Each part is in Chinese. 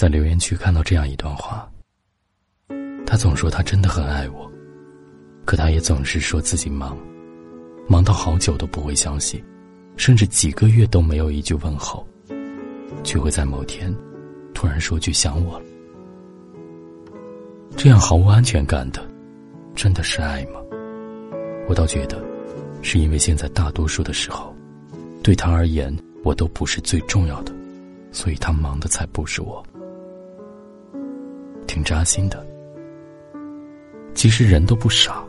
在留言区看到这样一段话。他总说他真的很爱我，可他也总是说自己忙，忙到好久都不会消息，甚至几个月都没有一句问候，却会在某天突然说句想我了。这样毫无安全感的，真的是爱吗？我倒觉得，是因为现在大多数的时候，对他而言我都不是最重要的，所以他忙的才不是我，挺扎心的。其实人都不傻，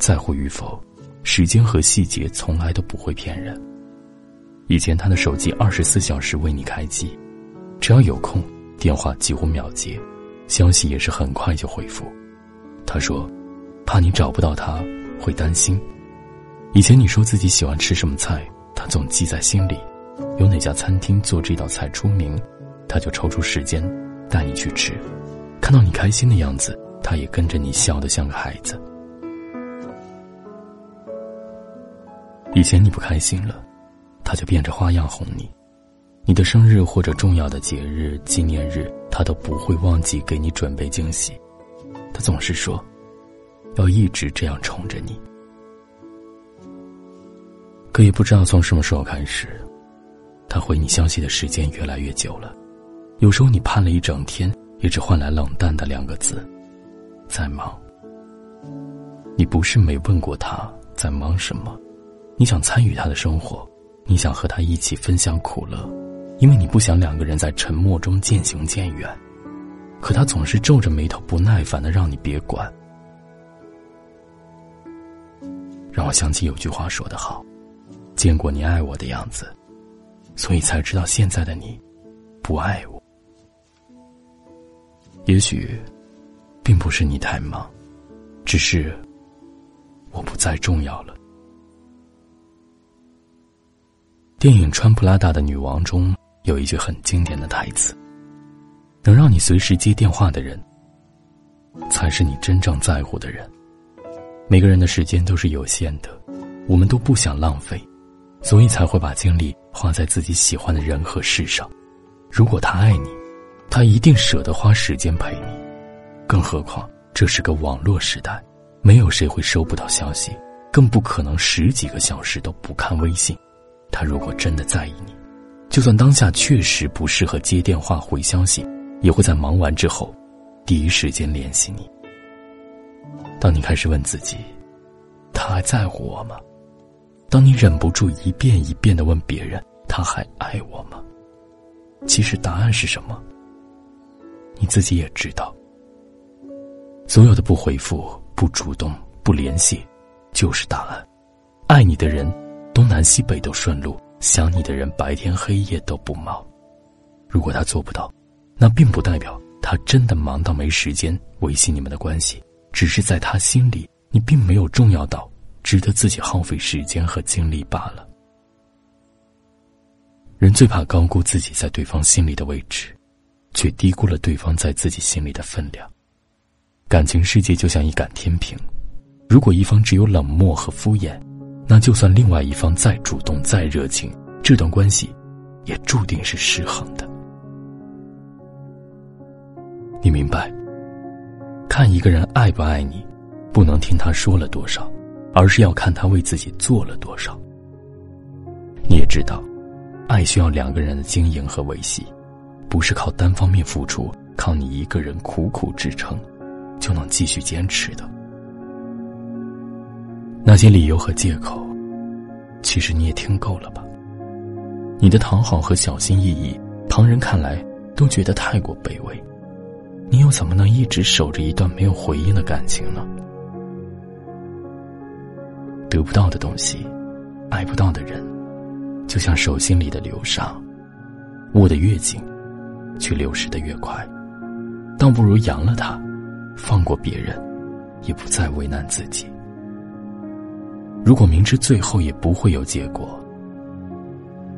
在乎与否，时间和细节从来都不会骗人。以前他的手机二十四小时为你开机，只要有空，电话几乎秒接，消息也是很快就回复。他说，怕你找不到他，会担心。以前你说自己喜欢吃什么菜，他总记在心里，有哪家餐厅做这道菜出名，他就抽出时间带你去吃。看到你开心的样子。他也跟着你笑得像个孩子。以前你不开心了，他就变着花样哄你。你的生日或者重要的节日、纪念日，他都不会忘记给你准备惊喜。他总是说，要一直这样宠着你。可也不知道从什么时候开始，他回你消息的时间越来越久了。有时候你盼了一整天，也只换来冷淡的两个字。在忙。你不是没问过他在忙什么，你想参与他的生活，你想和他一起分享苦乐，因为你不想两个人在沉默中渐行渐远。可他总是皱着眉头，不耐烦的让你别管。让我想起有句话说得好：“见过你爱我的样子，所以才知道现在的你不爱我。”也许。并不是你太忙，只是我不再重要了。电影《穿普拉达的女王》中有一句很经典的台词：“能让你随时接电话的人，才是你真正在乎的人。”每个人的时间都是有限的，我们都不想浪费，所以才会把精力花在自己喜欢的人和事上。如果他爱你，他一定舍得花时间陪你。更何况这是个网络时代，没有谁会收不到消息，更不可能十几个小时都不看微信。他如果真的在意你，就算当下确实不适合接电话回消息，也会在忙完之后，第一时间联系你。当你开始问自己，他还在乎我吗？当你忍不住一遍一遍的问别人，他还爱我吗？其实答案是什么？你自己也知道。所有的不回复、不主动、不联系，就是答案。爱你的人，东南西北都顺路；想你的人，白天黑夜都不忙。如果他做不到，那并不代表他真的忙到没时间维系你们的关系，只是在他心里，你并没有重要到值得自己耗费时间和精力罢了。人最怕高估自己在对方心里的位置，却低估了对方在自己心里的分量。感情世界就像一杆天平，如果一方只有冷漠和敷衍，那就算另外一方再主动、再热情，这段关系也注定是失衡的。你明白？看一个人爱不爱你，不能听他说了多少，而是要看他为自己做了多少。你也知道，爱需要两个人的经营和维系，不是靠单方面付出，靠你一个人苦苦支撑。就能继续坚持的那些理由和借口，其实你也听够了吧？你的讨好和小心翼翼，旁人看来都觉得太过卑微。你又怎么能一直守着一段没有回应的感情呢？得不到的东西，爱不到的人，就像手心里的流沙，握得越紧，却流失的越快。倒不如扬了它。放过别人，也不再为难自己。如果明知最后也不会有结果，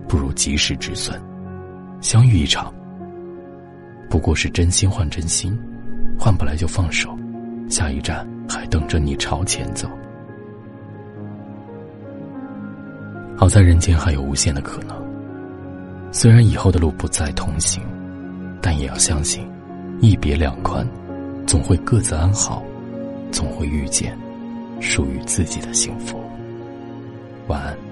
不如及时止损。相遇一场，不过是真心换真心，换不来就放手。下一站还等着你朝前走。好在人间还有无限的可能。虽然以后的路不再同行，但也要相信，一别两宽，总会各自安好，总会遇见属于自己的幸福。晚安。